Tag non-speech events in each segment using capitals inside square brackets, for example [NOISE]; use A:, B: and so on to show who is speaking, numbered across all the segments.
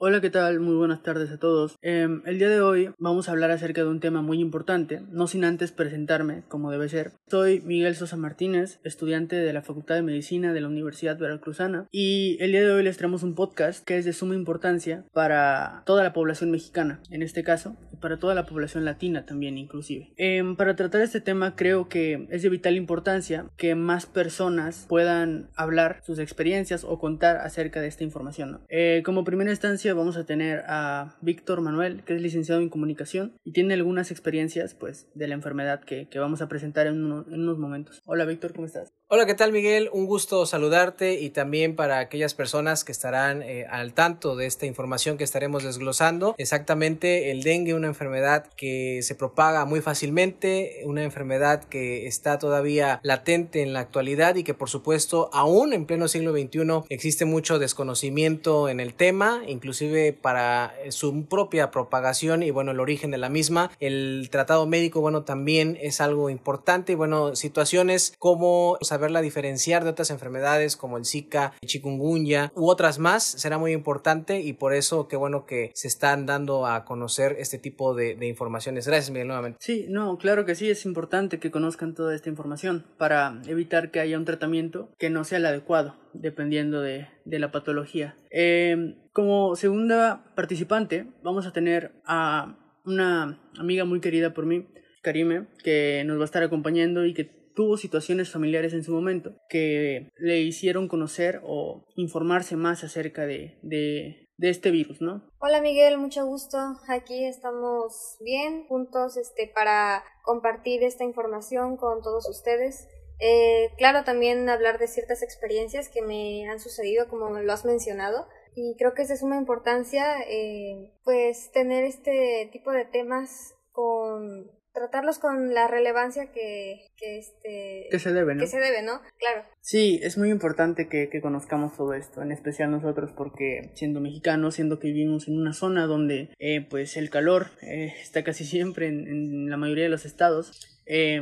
A: Hola, ¿qué tal? Muy buenas tardes a todos. Em, el día de hoy vamos a hablar acerca de un tema muy importante, no sin antes presentarme, como debe ser. Soy Miguel Sosa Martínez, estudiante de la Facultad de Medicina de la Universidad Veracruzana, y el día de hoy les traemos un podcast que es de suma importancia para toda la población mexicana, en este caso, y para toda la población latina también inclusive. Em, para tratar este tema creo que es de vital importancia que más personas puedan hablar sus experiencias o contar acerca de esta información. Eh, como primera instancia, vamos a tener a Víctor Manuel, que es licenciado en comunicación y tiene algunas experiencias pues de la enfermedad que, vamos a presentar en, en unos momentos. Hola Víctor, ¿cómo estás?
B: Hola, ¿qué tal Miguel? Un gusto saludarte y también para aquellas personas que estarán eh, al tanto de esta información que estaremos desglosando. Exactamente, el dengue, una enfermedad que se propaga muy fácilmente, una enfermedad que está todavía latente en la actualidad y que por supuesto aún en pleno siglo XXI existe mucho desconocimiento en el tema, inclusive para eh, su propia propagación y bueno, el origen de la misma. El tratado médico, bueno, también es algo importante y bueno, situaciones como saberla diferenciar de otras enfermedades como el Zika, el chikungunya u otras más será muy importante y por eso qué bueno que se están dando a conocer este tipo de, informaciones. Gracias Miguel nuevamente.
A: Sí, no, claro que sí, es importante que conozcan toda esta información para evitar que haya un tratamiento que no sea el adecuado dependiendo de, la patología. Em, como segunda participante vamos a tener a una amiga muy querida por mí, Karime, que nos va a estar acompañando y que tuvo situaciones familiares en su momento que le hicieron conocer o informarse más acerca de, de, este virus, ¿no?
C: Hola Miguel, mucho gusto. Aquí estamos bien juntos este, para compartir esta información con todos ustedes. Eh, claro, también hablar de ciertas experiencias que me han sucedido, como lo has mencionado. Y creo que es de suma importancia, eh, pues, tener este tipo de temas con tratarlos con la relevancia que, que, este,
A: que se debe, ¿no?
C: Que se debe, ¿no? Claro.
A: Sí, es muy importante que, que, conozcamos todo esto, en especial nosotros, porque siendo mexicanos, siendo que vivimos en una zona donde eh, pues el calor eh, está casi siempre en, la mayoría de los estados, eh,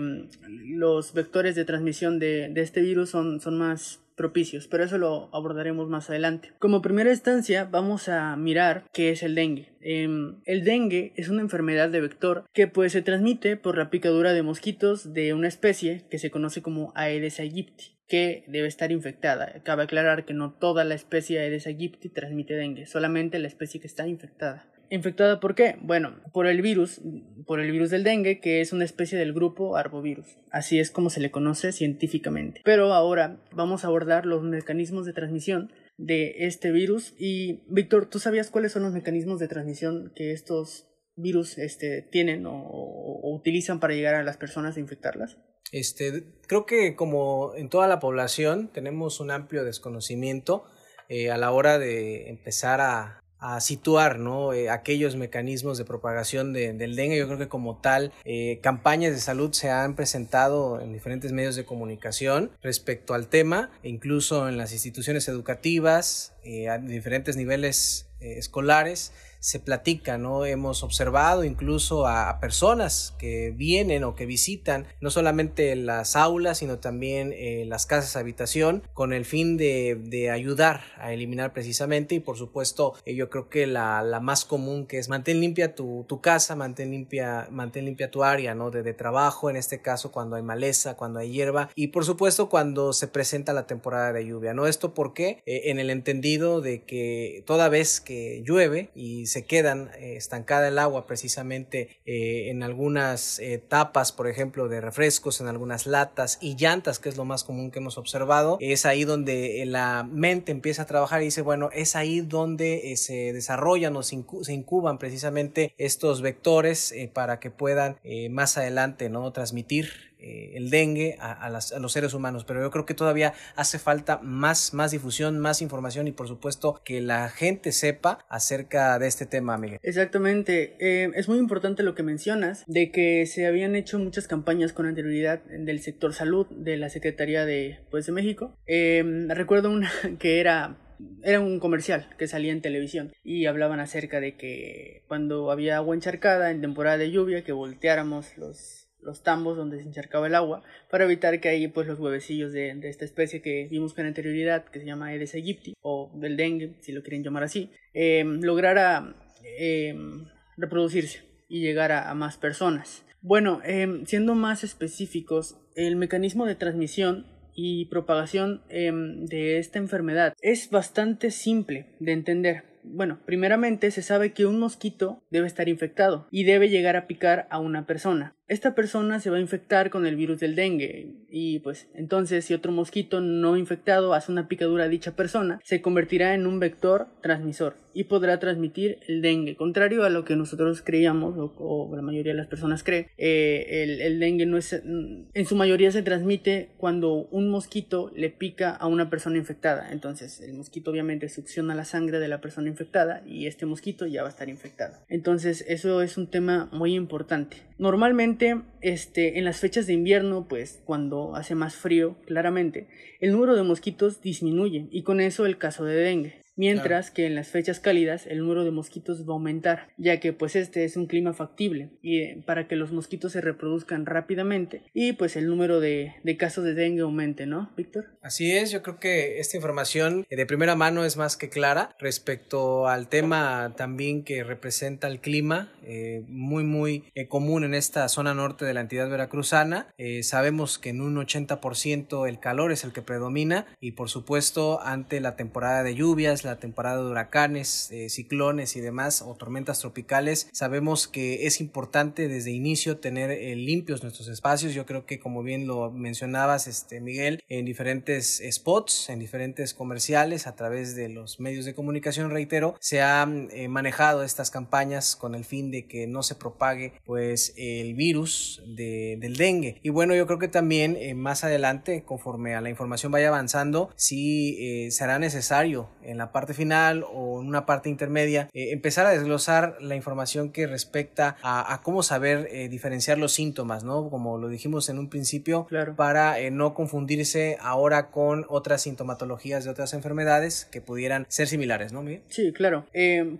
A: los vectores de transmisión de, de este virus son, son más propicios, pero eso lo abordaremos más adelante. Como primera instancia vamos a mirar qué es el dengue. Em, el dengue es una enfermedad de vector que pues se transmite por la picadura de mosquitos de una especie que se conoce como Aedes aegypti que debe estar infectada. Cabe aclarar que no toda la especie Aedes aegypti transmite dengue, solamente la especie que está infectada. ¿Infectada por qué? Bueno, por el virus, por el virus del dengue, que es una especie del grupo arbovirus. Así es como se le conoce científicamente. Pero ahora vamos a abordar los mecanismos de transmisión de este virus. Y, Víctor, ¿tú sabías cuáles son los mecanismos de transmisión que estos virus este, tienen o, utilizan para llegar a las personas e infectarlas?
B: Este, creo que como en toda la población tenemos un amplio desconocimiento eh, a la hora de empezar a, a situar ¿no? Eh, aquellos mecanismos de propagación del dengue. Yo creo que como tal, eh, campañas de salud se han presentado en diferentes medios de comunicación respecto al tema, incluso en las instituciones educativas, eh, a diferentes niveles escolares se platica, ¿no? Hemos observado incluso a, personas que vienen o que visitan no solamente las aulas, sino también eh, las casas de habitación con el fin de, ayudar a eliminar precisamente y por supuesto eh, yo creo que la, más común que es mantén limpia tu, casa, mantén limpia, mantén limpia tu área, ¿no? De, trabajo, en este caso cuando hay maleza, cuando hay hierba y por supuesto cuando se presenta la temporada de lluvia, ¿no? Esto porque eh, en el entendido de que toda vez que llueve y se se quedan eh, estancada el agua precisamente eh, en algunas eh, tapas, por ejemplo, de refrescos, en algunas latas y llantas, que es lo más común que hemos observado. Es ahí donde la mente empieza a trabajar y dice, bueno, es ahí donde se desarrollan o se, incuban precisamente estos vectores para que puedan más adelante no transmitir eh, el dengue a, los seres humanos, pero yo creo que todavía hace falta más, difusión, más información y por supuesto que la gente sepa acerca de este tema, Miguel.
A: Exactamente, eh, es muy importante lo que mencionas, de que se habían hecho muchas campañas con anterioridad del sector salud de la Secretaría de, pues, de México. Eh, recuerdo una [LAUGHS] que era un comercial que salía en televisión y hablaban acerca de que cuando había agua encharcada en temporada de lluvia que volteáramos los los tambos donde se encharcaba el agua para evitar que ahí pues los huevecillos de, esta especie que vimos con anterioridad que se llama Aedes aegypti o del dengue si lo quieren llamar así em, lograra em, reproducirse y llegar a, más personas. Bueno em, siendo más específicos el mecanismo de transmisión y propagación de esta enfermedad es bastante simple de entender. Bueno, primeramente se sabe que un mosquito debe estar infectado y debe llegar a picar a una persona esta persona se va a infectar con el virus del dengue. Y pues entonces si otro mosquito no infectado hace una picadura a dicha persona se convertirá en un vector transmisor y podrá transmitir el dengue. Contrario a lo que nosotros creíamos o, la mayoría de las personas cree eh, el, dengue no es en su mayoría se transmite cuando un mosquito le pica a una persona infectada. Entonces el mosquito obviamente succiona la sangre de la persona infectada y este mosquito ya va a estar infectado. Entonces eso es un tema muy importante normalmente este, en las fechas de invierno, pues cuando hace más frío, claramente, el número de mosquitos disminuye y con eso el caso de dengue mientras que en las fechas cálidas el número de mosquitos va a aumentar, ya que pues este es un clima factible y eh, para que los mosquitos se reproduzcan rápidamente y pues el número de, casos de dengue aumente, ¿no, Víctor?
B: Así es, yo creo que esta información de primera mano es más que clara respecto al tema también que representa el clima, eh, muy muy eh, común en esta zona norte de la entidad veracruzana. sabemos que en un 80% el calor es el que predomina y por supuesto ante la temporada de lluvias, la temporada de huracanes, eh, ciclones y demás o tormentas tropicales, sabemos que es importante desde inicio tener eh, limpios nuestros espacios. Yo creo que como bien lo mencionabas, este Miguel, en diferentes spots, en diferentes comerciales, a través de los medios de comunicación, reitero, se han eh, manejado estas campañas con el fin de que no se propague pues el virus del dengue. Y bueno, yo creo que también más adelante, conforme a la información vaya avanzando, sí será necesario en la parte final o en una parte intermedia, eh, empezar a desglosar la información que respecta a, cómo saber eh, diferenciar los síntomas, ¿no? Como lo dijimos en un principio,
A: claro.
B: para eh, no confundirse ahora con otras sintomatologías de otras enfermedades que pudieran ser similares, ¿no, Miguel?
A: Sí, claro.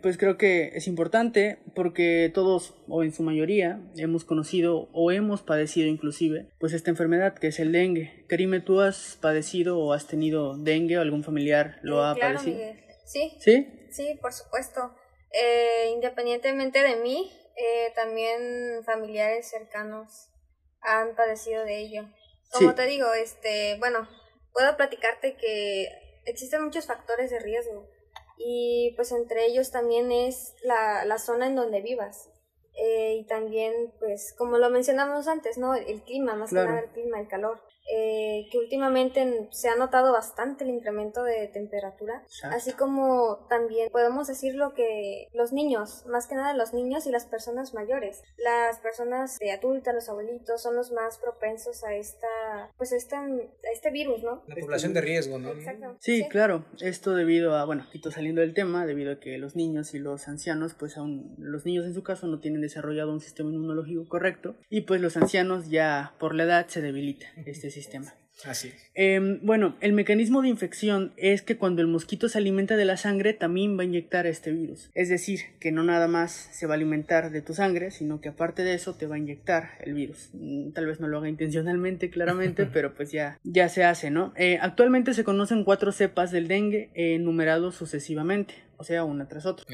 A: pues creo que es importante porque todos, o en su mayoría, hemos conocido o hemos padecido inclusive, pues esta enfermedad que es el dengue. Karime, ¿tú has padecido o has tenido dengue o algún familiar lo ha padecido?
C: Sí.
A: ¿Sí?
C: Sí, por supuesto. Eh, independientemente de mí, eh, también familiares cercanos han padecido de ello. Como te digo, este, bueno, puedo platicarte que existen muchos factores de riesgo y pues entre ellos también es la, la zona en donde vivas. Eh, y también, pues, como lo mencionamos antes, ¿no? El, clima, más que nada el clima, el calor. Eh, que últimamente se ha notado bastante el incremento de temperatura, así como también podemos decirlo que los niños, más que nada los niños y las personas mayores, las personas de adultas, los abuelitos, son los más propensos a esta, pues a, esta, a este virus, ¿no?
B: La población de riesgo, ¿no?
C: Exacto.
A: Sí, claro, esto debido a, bueno, quito saliendo del tema, debido a que los niños y los ancianos, pues aún, los niños en su caso no tienen desarrollado un sistema inmunológico correcto y pues los ancianos ya por la edad se debilita este sistema.
B: Así
A: em, bueno, el mecanismo de infección es que cuando el mosquito se alimenta de la sangre también va a inyectar este virus. Es decir, que no nada más se va a alimentar de tu sangre, sino que aparte de eso te va a inyectar el virus. Mm, tal vez no lo haga intencionalmente, claramente, [LAUGHS] pero pues ya, ya se hace, ¿no? Eh, actualmente se conocen cuatro cepas del dengue eh, numerados sucesivamente, o sea, una tras otra.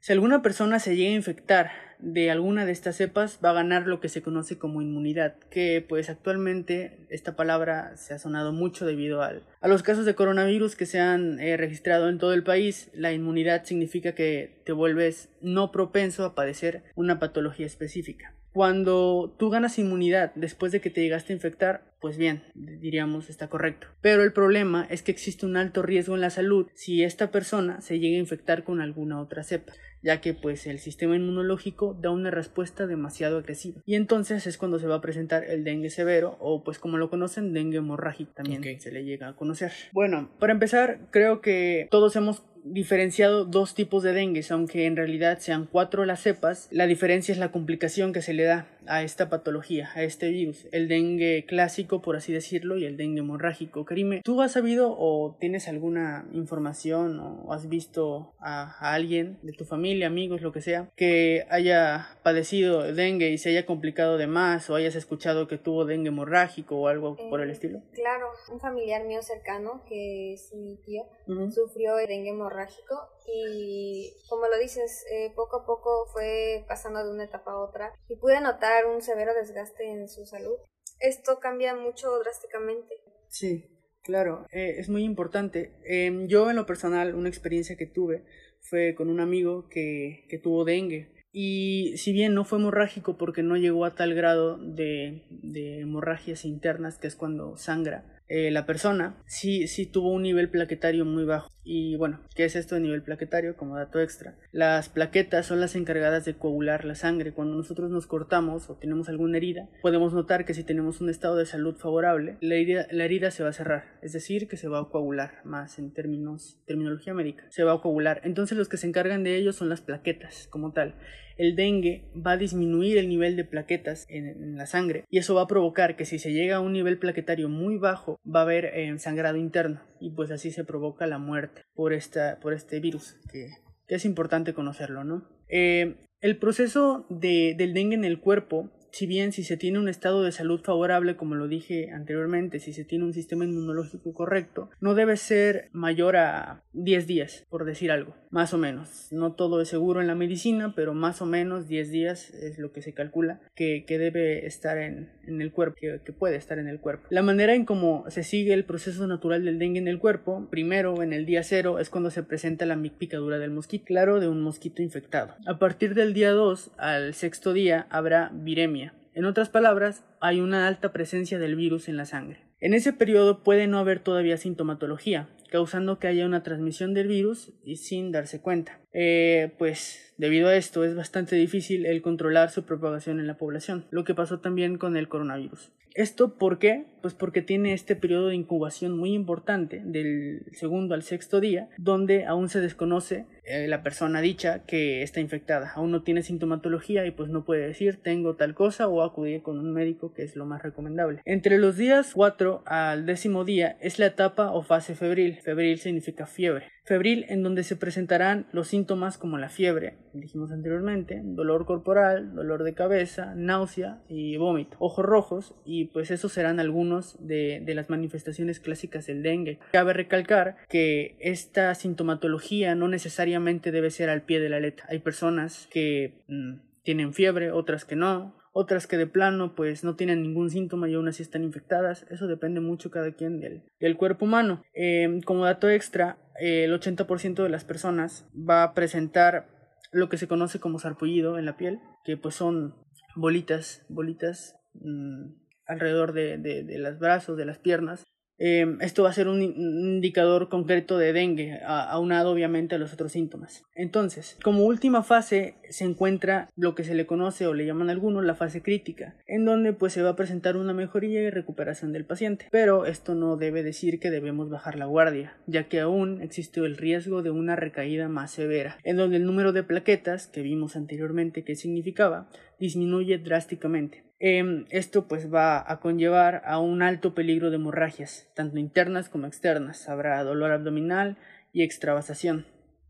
A: Si alguna persona se llega a infectar de alguna de estas cepas va a ganar lo que se conoce como inmunidad, que pues actualmente esta palabra se ha sonado mucho debido al, a los casos de coronavirus que se han eh, registrado en todo el país. La inmunidad significa que te vuelves no propenso a padecer una patología específica. Cuando tú ganas inmunidad después de que te llegaste a infectar, pues bien, diríamos está correcto. Pero el problema es que existe un alto riesgo en la salud si esta persona se llega a infectar con alguna otra cepa ya que pues el sistema inmunológico da una respuesta demasiado agresiva. Y entonces es cuando se va a presentar el dengue severo o pues como lo conocen, dengue hemorrágico también se le llega a conocer. Bueno, para empezar, creo que todos hemos diferenciado dos tipos de dengue, aunque en realidad sean cuatro las cepas, la diferencia es la complicación que se le da a esta patología, a este virus, el dengue clásico, por así decirlo, y el dengue hemorrágico. Karime, ¿tú has sabido o tienes alguna información o has visto a, alguien de tu familia, amigos, lo que sea, que haya padecido dengue y se haya complicado de más o hayas escuchado que tuvo dengue hemorrágico o algo por el eh, estilo?
C: Claro, un familiar mío cercano, que es mi tío, sufrió dengue hemorrágico y como lo dices, eh, poco a poco fue pasando de una etapa a otra y pude notar un severo desgaste en su salud. Esto cambia mucho drásticamente.
A: Sí, claro, eh, es muy importante. Em, yo en lo personal, una experiencia que tuve fue con un amigo que, que tuvo dengue. Y si bien no fue hemorrágico porque no llegó a tal grado de, de hemorragias internas, que es cuando sangra, eh, la persona sí, sí tuvo un nivel plaquetario muy bajo. Y bueno, ¿qué es esto de nivel plaquetario? Como dato extra. Las plaquetas son las encargadas de coagular la sangre. Cuando nosotros nos cortamos o tenemos alguna herida, podemos notar que si tenemos un estado de salud favorable, la herida, la herida se va a cerrar. Es decir, que se va a coagular, más en términos, terminología médica. Se va a coagular. Entonces los que se encargan de ello son las plaquetas como tal el dengue va a disminuir el nivel de plaquetas en, la sangre y eso va a provocar que si se llega a un nivel plaquetario muy bajo va a haber sangrado interno y pues así se provoca la muerte por, esta, por este virus que, es importante conocerlo, ¿no? Eh, el proceso de, del dengue en el cuerpo si bien si se tiene un estado de salud favorable, como lo dije anteriormente, si se tiene un sistema inmunológico correcto, no debe ser mayor a 10 días, por decir algo, más o menos. No todo es seguro en la medicina, pero más o menos 10 días es lo que se calcula que, debe estar en, el cuerpo, que, que, puede estar en el cuerpo. La manera en cómo se sigue el proceso natural del dengue en el cuerpo, primero en el día cero es cuando se presenta la picadura del mosquito, claro, de un mosquito infectado. A partir del día 2 al sexto día habrá viremia en otras palabras, hay una alta presencia del virus en la sangre. En ese periodo puede no haber todavía sintomatología, causando que haya una transmisión del virus y sin darse cuenta. Eh, pues debido a esto es bastante difícil el controlar su propagación en la población, lo que pasó también con el coronavirus. ¿Esto por qué? Pues porque tiene este periodo de incubación muy importante, del segundo al sexto día, donde aún se desconoce eh, la persona dicha que está infectada. Aún no tiene sintomatología y pues no puede decir tengo tal cosa o acudir con un médico que es lo más recomendable. Entre los días 4 al décimo día es la etapa o fase febril. Febril significa fiebre febril en donde se presentarán los síntomas como la fiebre, dijimos anteriormente, dolor corporal, dolor de cabeza, náusea y vómito, ojos rojos y pues esos serán algunos de, las manifestaciones clásicas del dengue. Cabe recalcar que esta sintomatología no necesariamente debe ser al pie de la letra. Hay personas que mm, tienen fiebre, otras que no, otras que de plano pues no tienen ningún síntoma y aún así están infectadas. Eso depende mucho cada quien del, cuerpo humano. Em, como dato extra, el 80% de las personas va a presentar lo que se conoce como sarpullido en la piel, que pues son bolitas, bolitas mm, alrededor de, de, de los brazos, de las piernas, Em, esto va a ser un indicador concreto de dengue, aunado obviamente a los otros síntomas. Entonces, como última fase se encuentra lo que se le conoce o le llaman algunos la fase crítica, en donde pues se va a presentar una mejoría y recuperación del paciente. Pero esto no debe decir que debemos bajar la guardia, ya que aún existe el riesgo de una recaída más severa, en donde el número de plaquetas que vimos anteriormente que significaba disminuye drásticamente. Em, esto pues va a conllevar a un alto peligro de hemorragias, tanto internas como externas. Habrá dolor abdominal y extravasación,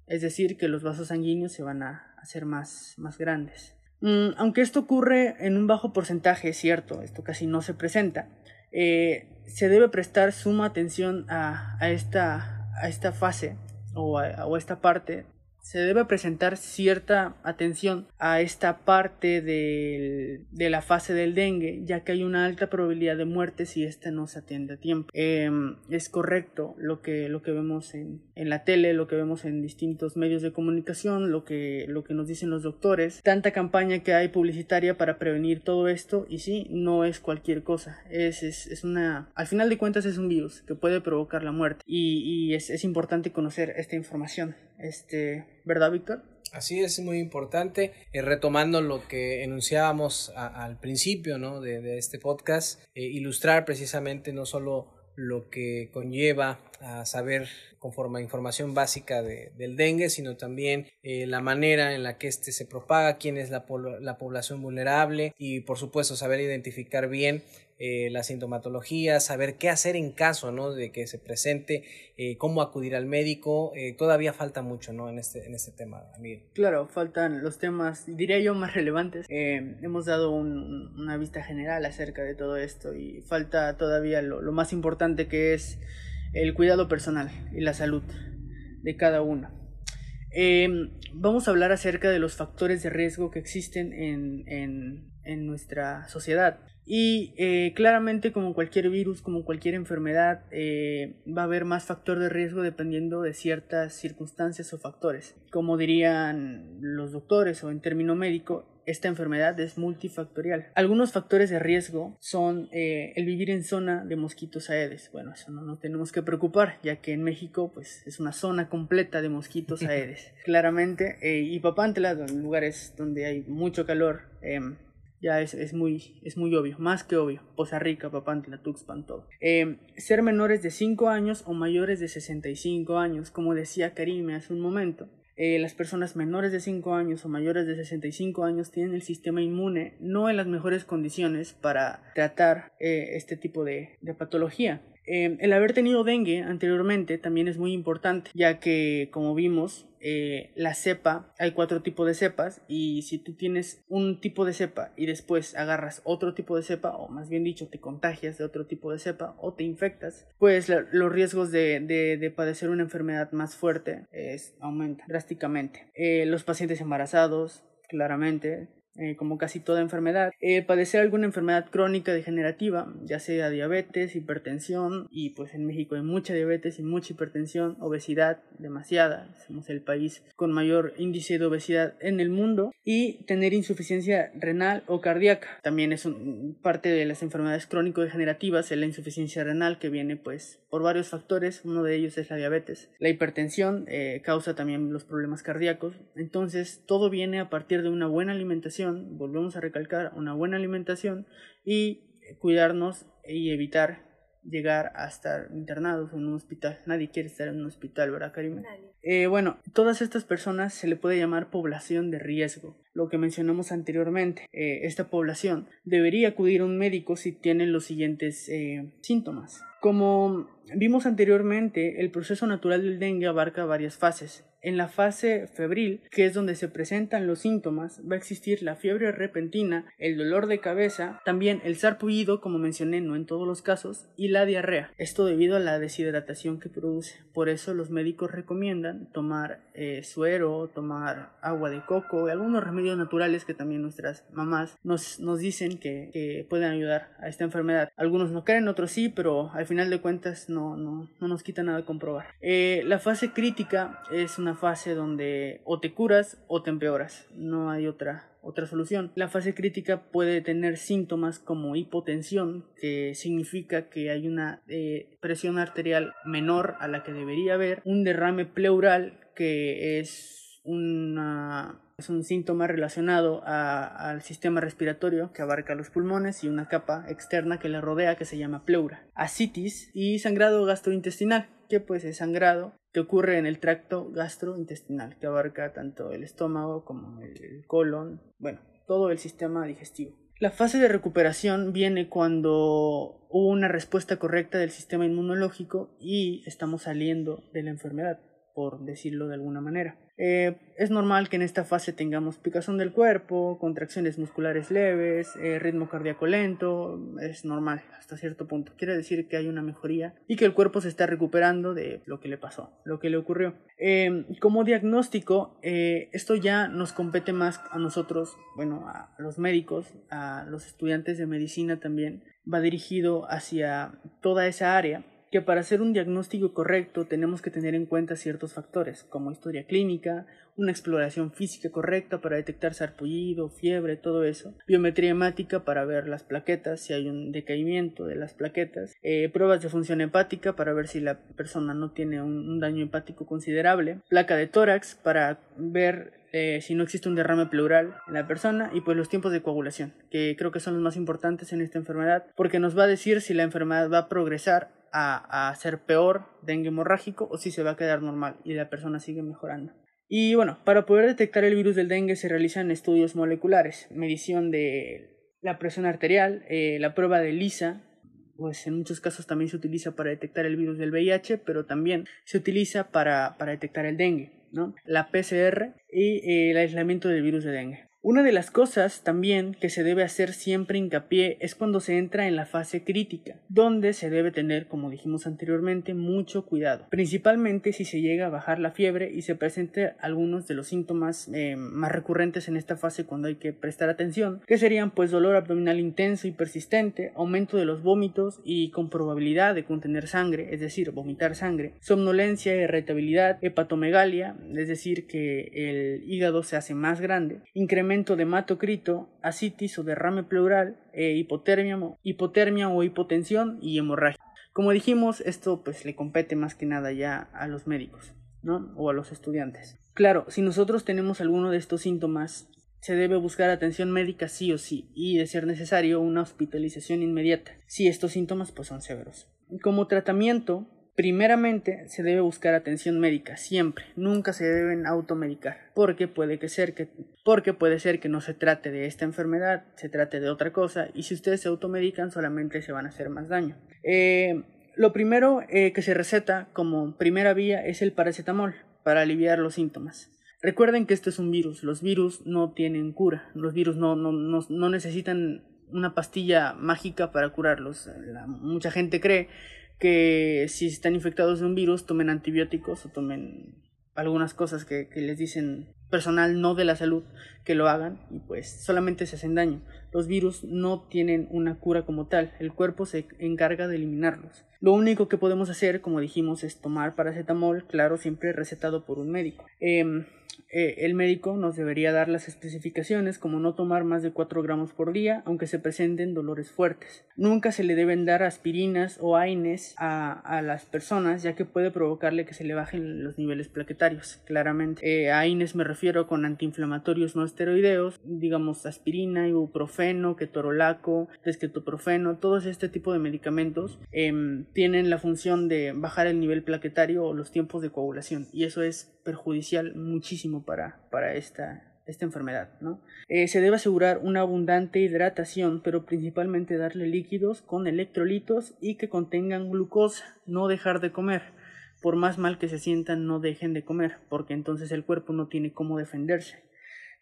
A: es decir, que los vasos sanguíneos se van a hacer más, más grandes. Mm, aunque esto ocurre en un bajo porcentaje, es cierto, esto casi no se presenta, eh, se debe prestar suma atención a, esta, a esta fase o a esta parte se debe presentar cierta atención a esta parte de la fase del dengue, ya que hay una alta probabilidad de muerte si ésta no se atiende a tiempo. Em, es correcto lo que, lo que vemos en, en, la tele, lo que vemos en distintos medios de comunicación, lo que, lo que nos dicen los doctores, tanta campaña que hay publicitaria para prevenir todo esto, y sí, no es cualquier cosa, es, es, es una, al final de cuentas es un virus que puede provocar la muerte, y, y es, es importante conocer esta información. Este, ¿Verdad, Víctor?
B: Así es, muy importante. Eh, retomando lo que enunciábamos al principio ¿no? de, este podcast, eh, ilustrar precisamente no solo lo que conlleva a saber conforme a información básica del dengue, sino también eh, la manera en la que éste se propaga, quién es la, la población vulnerable y por supuesto saber identificar bien eh, la sintomatología, saber qué hacer en caso ¿no? de que se presente, eh, cómo acudir al médico. Eh, todavía falta mucho ¿no? en, este, en este tema, Miguel.
A: Claro, faltan los temas, diría yo, más relevantes. hemos dado una vista general acerca de todo esto y falta todavía lo, lo más importante que es el cuidado personal y la salud de cada uno. vamos a hablar acerca de los factores de riesgo que existen en, en, en nuestra sociedad. Y eh, claramente como cualquier virus, como cualquier enfermedad, eh, va a haber más factor de riesgo dependiendo de ciertas circunstancias o factores. Como dirían los doctores o en término médico, esta enfermedad es multifactorial. Algunos factores de riesgo son eh, el vivir en zona de mosquitos aedes. Bueno, eso no nos tenemos que preocupar, ya que en México pues, es una zona completa de mosquitos [LAUGHS] aedes. Claramente, y Papantla, lugares donde hay mucho calor, em, ya es, es, muy, es muy obvio, más que obvio. Poza Rica, Papantla, Tuxpan, todo. Eh, ser menores de 5 años o mayores de 65 años, como decía Karime hace un momento. Eh, las personas menores de 5 años o mayores de 65 años tienen el sistema inmune no en las mejores condiciones para tratar eh, este tipo de, de patología. Eh, el haber tenido dengue anteriormente también es muy importante, ya que, como vimos, eh, la cepa, hay cuatro tipos de cepas, y si tú tienes un tipo de cepa y después agarras otro tipo de cepa, o más bien dicho, te contagias de otro tipo de cepa o te infectas, pues los riesgos de, de, padecer una enfermedad más fuerte es, aumentan drásticamente. Eh, los pacientes embarazados, claramente, eh, como casi toda enfermedad, eh, padecer alguna enfermedad crónica degenerativa, ya sea diabetes, hipertensión, y pues en México hay mucha diabetes y mucha hipertensión, obesidad, demasiada, somos el país con mayor índice de obesidad en el mundo, y tener insuficiencia renal o cardíaca. También es parte de las enfermedades crónico-degenerativas, la insuficiencia renal que viene pues por varios factores, uno de ellos es la diabetes. La hipertensión eh, causa también los problemas cardíacos, entonces todo viene a partir de una buena alimentación volvemos a recalcar una buena alimentación y cuidarnos y evitar llegar a estar internados en un hospital. Nadie quiere estar en un hospital, ¿verdad, Karima? Eh, bueno, todas estas personas se le puede llamar población de riesgo, lo que mencionamos anteriormente. Eh, esta población debería acudir a un médico si tienen los siguientes eh, síntomas. Como vimos anteriormente, el proceso natural del dengue abarca varias fases. En la fase febril, que es donde se presentan los síntomas, va a existir la fiebre repentina, el dolor de cabeza, también el sarpullido, como mencioné, no en todos los casos, y la diarrea. Esto debido a la deshidratación que produce. Por eso los médicos recomiendan tomar eh, suero, tomar agua de coco y algunos remedios naturales que también nuestras mamás nos, nos dicen que, que, pueden ayudar a esta enfermedad. Algunos no creen, otros sí, pero al final de cuentas no, no, no nos quita nada comprobar. Eh, la fase crítica es una fase donde o te curas o te empeoras, no hay otra otra solución. La fase crítica puede tener síntomas como hipotensión, que significa que hay una eh, presión arterial menor a la que debería haber, un derrame pleural, que es una es un síntoma relacionado al sistema respiratorio que abarca los pulmones y una capa externa que le rodea que se llama pleura. Asitis y sangrado gastrointestinal, que pues es sangrado que ocurre en el tracto gastrointestinal, que abarca tanto el estómago como el colon, bueno, todo el sistema digestivo. La fase de recuperación viene cuando hubo una respuesta correcta del sistema inmunológico y estamos saliendo de la enfermedad, por decirlo de alguna manera. Eh, es normal que en esta fase tengamos picazón del cuerpo, contracciones musculares leves, eh, ritmo cardíaco lento, es normal hasta cierto punto. Quiere decir que hay una mejoría y que el cuerpo se está recuperando de lo que le pasó, lo que le ocurrió. Eh, como diagnóstico, esto ya nos compete más a nosotros, bueno, a los médicos, a los estudiantes de medicina también, va dirigido hacia toda esa área que para hacer un diagnóstico correcto tenemos que tener en cuenta ciertos factores, como historia clínica, una exploración física correcta para detectar sarpullido, fiebre, todo eso, biometría hemática para ver las plaquetas, si hay un decaimiento de las plaquetas, eh, pruebas de función hepática para ver si la persona no tiene un, daño hepático considerable, placa de tórax para ver eh, si no existe un derrame pleural en la persona y pues los tiempos de coagulación, que creo que son los más importantes en esta enfermedad, porque nos va a decir si la enfermedad va a progresar a, a ser peor, dengue hemorrágico, o si se va a quedar normal y la persona sigue mejorando. Y bueno, para poder detectar el virus del dengue se realizan estudios moleculares, medición de la presión arterial, eh, la prueba de LISA, pues en muchos casos también se utiliza para detectar el virus del VIH, pero también se utiliza para, para detectar el dengue, ¿no? La PCR y eh, el aislamiento del virus de dengue. Una de las cosas también que se debe hacer siempre hincapié es cuando se entra en la fase crítica, donde se debe tener, como dijimos anteriormente, mucho cuidado, principalmente si se llega a bajar la fiebre y se presenten algunos de los síntomas eh, más recurrentes en esta fase cuando hay que prestar atención, que serían pues dolor abdominal intenso y persistente, aumento de los vómitos y con probabilidad de contener sangre, es decir, vomitar sangre, somnolencia, irritabilidad, hepatomegalia, es decir, que el hígado se hace más grande, incremento de hematocrito, asitis o derrame pleural, e hipotermia, hipotermia o hipotensión y hemorragia. Como dijimos, esto pues le compete más que nada ya a los médicos, ¿no? O a los estudiantes. Claro, si nosotros tenemos alguno de estos síntomas, se debe buscar atención médica sí o sí y de ser necesario una hospitalización inmediata si estos síntomas pues son severos. Como tratamiento, Primeramente se debe buscar atención médica, siempre, nunca se deben automedicar, porque puede que ser que porque puede ser que no se trate de esta enfermedad, se trate de otra cosa, y si ustedes se automedican solamente se van a hacer más daño. Eh, lo primero eh, que se receta como primera vía es el paracetamol para aliviar los síntomas. Recuerden que esto es un virus, los virus no tienen cura, los virus no, no, no, no necesitan una pastilla mágica para curarlos. mucha gente cree que si están infectados de un virus tomen antibióticos o tomen algunas cosas que, les dicen personal no de la salud que lo hagan y pues solamente se hacen daño. Los virus no tienen una cura como tal, el cuerpo se encarga de eliminarlos. Lo único que podemos hacer, como dijimos, es tomar paracetamol, claro, siempre recetado por un médico. Em, eh, el médico nos debería dar las especificaciones como no tomar más de 4 gramos por día aunque se presenten dolores fuertes. Nunca se le deben dar aspirinas o AINES a, a las personas ya que puede provocarle que se le bajen los niveles plaquetarios, claramente. Eh, AINES me refiero con antiinflamatorios no esteroideos, digamos aspirina, ibuprofeno, ketorolaco, desquetoprofeno, todos este tipo de medicamentos em, tienen la función de bajar el nivel plaquetario o los tiempos de coagulación y eso es perjudicial muchísimo para, esta, enfermedad. Eh, se debe asegurar una abundante hidratación, pero principalmente darle líquidos con electrolitos y que contengan glucosa, no dejar de comer. Por más mal que se sientan, no dejen de comer, porque entonces el cuerpo no tiene cómo defenderse.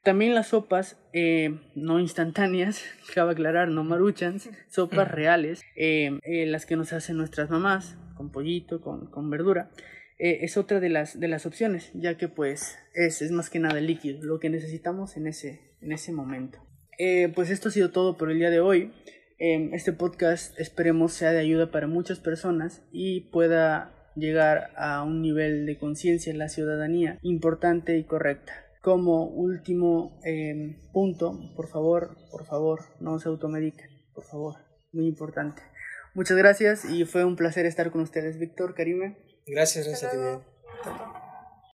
A: También las sopas eh, no instantáneas, [LAUGHS] cabe aclarar, no maruchans, sopas reales, eh, las que nos hacen nuestras mamás, con pollito, con verdura. Eh, es otra de las, de las opciones, ya que pues es, es más que nada líquido, lo que necesitamos en ese, en ese momento. Eh, pues esto ha sido todo por el día de hoy. Em, este podcast esperemos sea de ayuda para muchas personas y pueda llegar a un nivel de conciencia en la ciudadanía importante y correcta. Como último em, punto, por favor, por favor, no se automediquen, por favor, muy importante. Muchas gracias y fue un placer estar con ustedes, Víctor, Karime.
B: Gracias, gracias a ti.